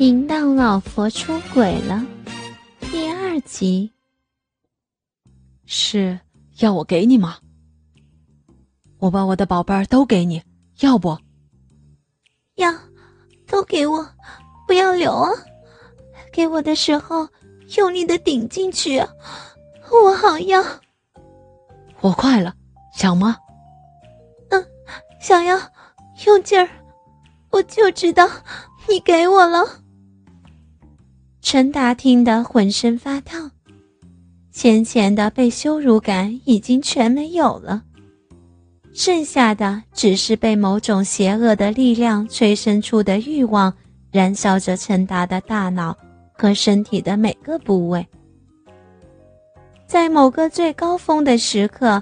淫荡老佛出轨了，第二集。是要我给你吗？我把我的宝贝儿都给你，要不？要，都给我，不要留啊！给我的时候用力的顶进去，啊我好要。我快了，想吗？嗯，想要，用劲儿。我就知道你给我了。陈达听得浑身发烫，先前的被羞辱感已经全没有了，剩下的只是被某种邪恶的力量催生出的欲望，燃烧着陈达的大脑和身体的每个部位。在某个最高峰的时刻，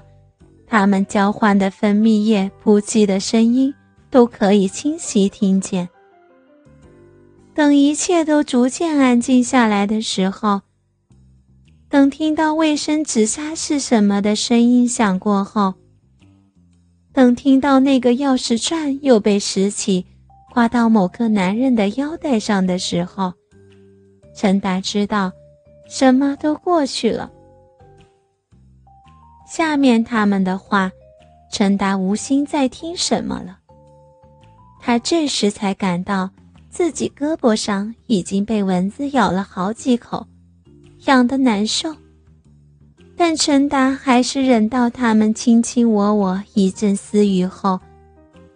他们交换的分泌液扑气的声音都可以清晰听见。等一切都逐渐安静下来的时候，等听到卫生纸沙是什么的声音响过后，等听到那个钥匙串又被拾起，挂到某个男人的腰带上的时候，陈达知道，什么都过去了。下面他们的话，陈达无心再听什么了。他这时才感到。自己胳膊上已经被蚊子咬了好几口，痒得难受。但陈达还是忍到他们卿卿我我一阵私语后，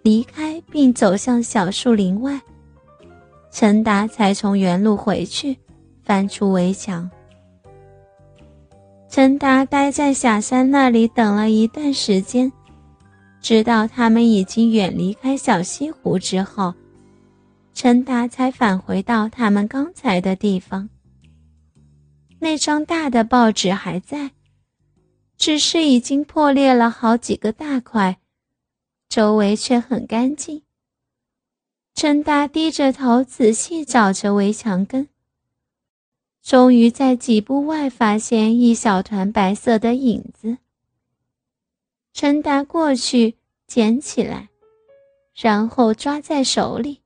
离开并走向小树林外。陈达才从原路回去，翻出围墙。陈达待在小山那里等了一段时间，直到他们已经远离开小西湖之后。陈达才返回到他们刚才的地方。那张大的报纸还在，只是已经破裂了好几个大块，周围却很干净。陈达低着头仔细找着围墙根，终于在几步外发现一小团白色的影子。陈达过去捡起来，然后抓在手里。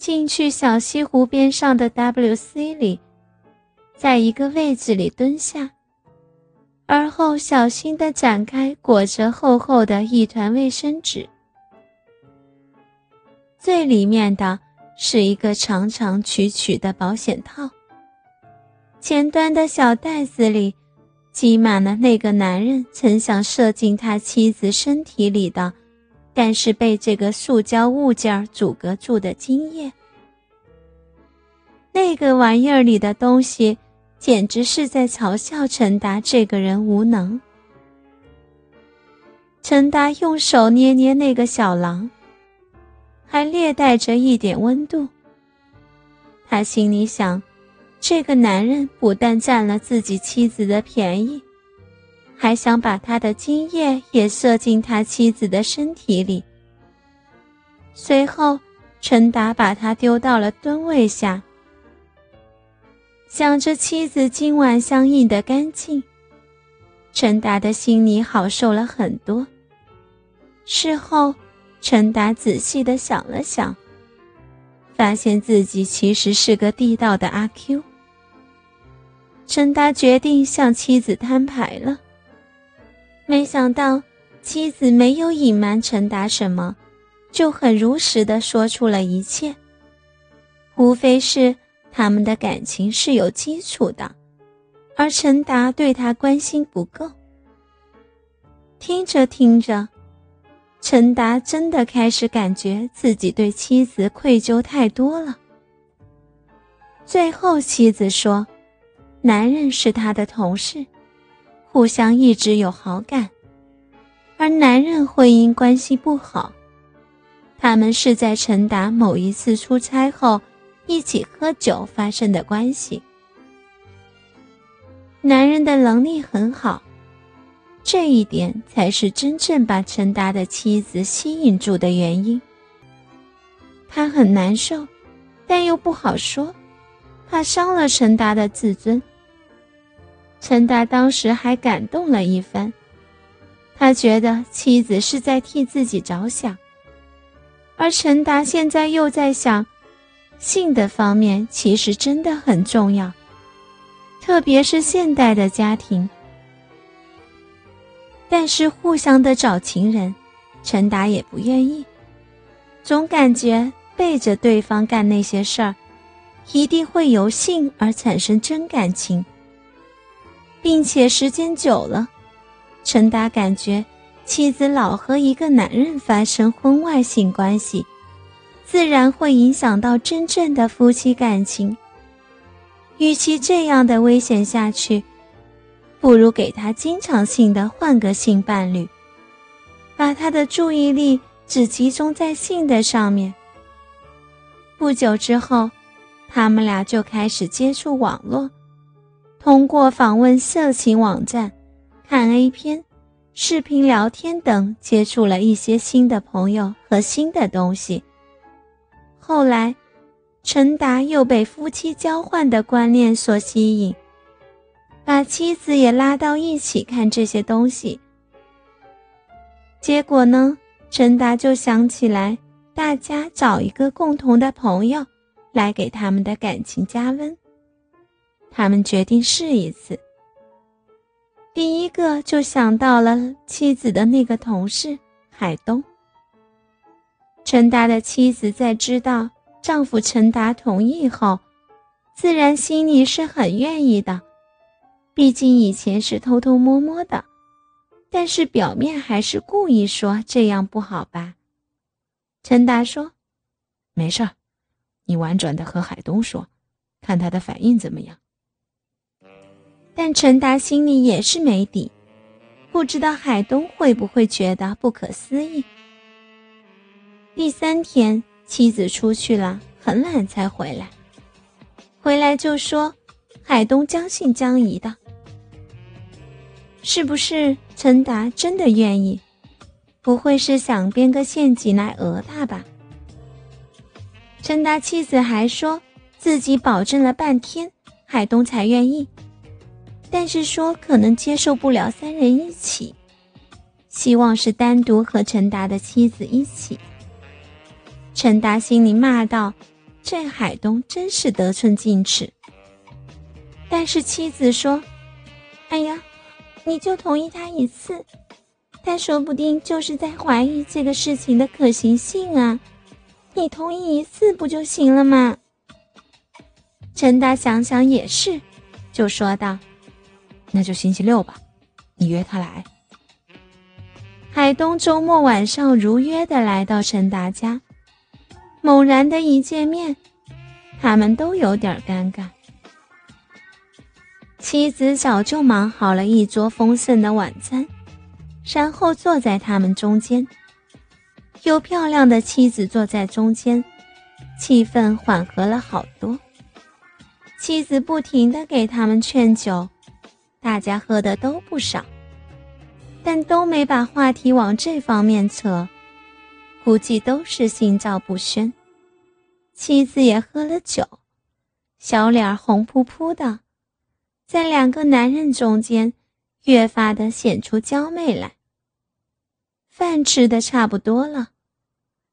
进去小西湖边上的 WC 里，在一个位置里蹲下，而后小心地展开裹着厚厚的一团卫生纸。最里面的是一个长长曲曲的保险套，前端的小袋子里挤满了那个男人曾想射进他妻子身体里的。但是被这个塑胶物件阻隔住的精液，那个玩意儿里的东西，简直是在嘲笑陈达这个人无能。陈达用手捏捏那个小狼，还略带着一点温度。他心里想，这个男人不但占了自己妻子的便宜。还想把他的精液也射进他妻子的身体里。随后，陈达把他丢到了蹲位下，想着妻子今晚相应的干净，陈达的心里好受了很多。事后，陈达仔细的想了想，发现自己其实是个地道的阿 Q。陈达决定向妻子摊牌了。没想到妻子没有隐瞒陈达什么，就很如实的说出了一切。无非是他们的感情是有基础的，而陈达对他关心不够。听着听着，陈达真的开始感觉自己对妻子愧疚太多了。最后，妻子说：“男人是他的同事。”互相一直有好感，而男人婚姻关系不好。他们是在陈达某一次出差后一起喝酒发生的关系。男人的能力很好，这一点才是真正把陈达的妻子吸引住的原因。他很难受，但又不好说，怕伤了陈达的自尊。陈达当时还感动了一番，他觉得妻子是在替自己着想，而陈达现在又在想，性的方面其实真的很重要，特别是现代的家庭。但是互相的找情人，陈达也不愿意，总感觉背着对方干那些事儿，一定会由性而产生真感情，并且时间久了，陈达感觉妻子老和一个男人发生婚外性关系。自然会影响到真正的夫妻感情。与其这样的危险下去，不如给他经常性的换个性伴侣，把他的注意力只集中在性的上面。不久之后，他们俩就开始接触网络，通过访问色情网站、看 A 片、视频聊天等，接触了一些新的朋友和新的东西。后来，陈达又被夫妻交换的观念所吸引，把妻子也拉到一起看这些东西。结果呢，陈达就想起来，大家找一个共同的朋友来给他们的感情加温。他们决定试一次。第一个就想到了妻子的那个同事海东。陈达的妻子在知道丈夫陈达同意后，自然心里是很愿意的。毕竟以前是偷偷摸摸的，但是表面还是故意说这样不好吧。陈达说：“没事儿，你婉转的和海东说，看他的反应怎么样。”但陈达心里也是没底，不知道海东会不会觉得不可思议。第三天，妻子出去了，很晚才回来。回来就说：“海东将信将疑的，是不是陈达真的愿意？不会是想编个陷阱来讹他吧？”陈达妻子还说自己保证了半天，海东才愿意，但是说可能接受不了三人一起，希望是单独和陈达的妻子一起。陈达心里骂道：“这海东真是得寸进尺。”但是妻子说：“哎呀，你就同意他一次，他说不定就是在怀疑这个事情的可行性啊！你同意一次不就行了吗？”陈达想想也是，就说道：“那就星期六吧，你约他来。”海东周末晚上如约的来到陈达家。猛然的一见面，他们都有点尴尬。妻子早就忙好了一桌丰盛的晚餐，然后坐在他们中间。有漂亮的妻子坐在中间，气氛缓和了好多。妻子不停的给他们劝酒，大家喝的都不少，但都没把话题往这方面扯。估计都是心照不宣。妻子也喝了酒，小脸红扑扑的，在两个男人中间越发的显出娇媚来。饭吃的差不多了，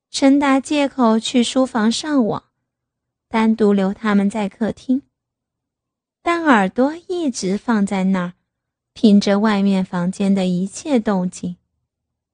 陈达借口去书房上网，单独留他们在客厅，但耳朵一直放在那儿，听着外面房间的一切动静。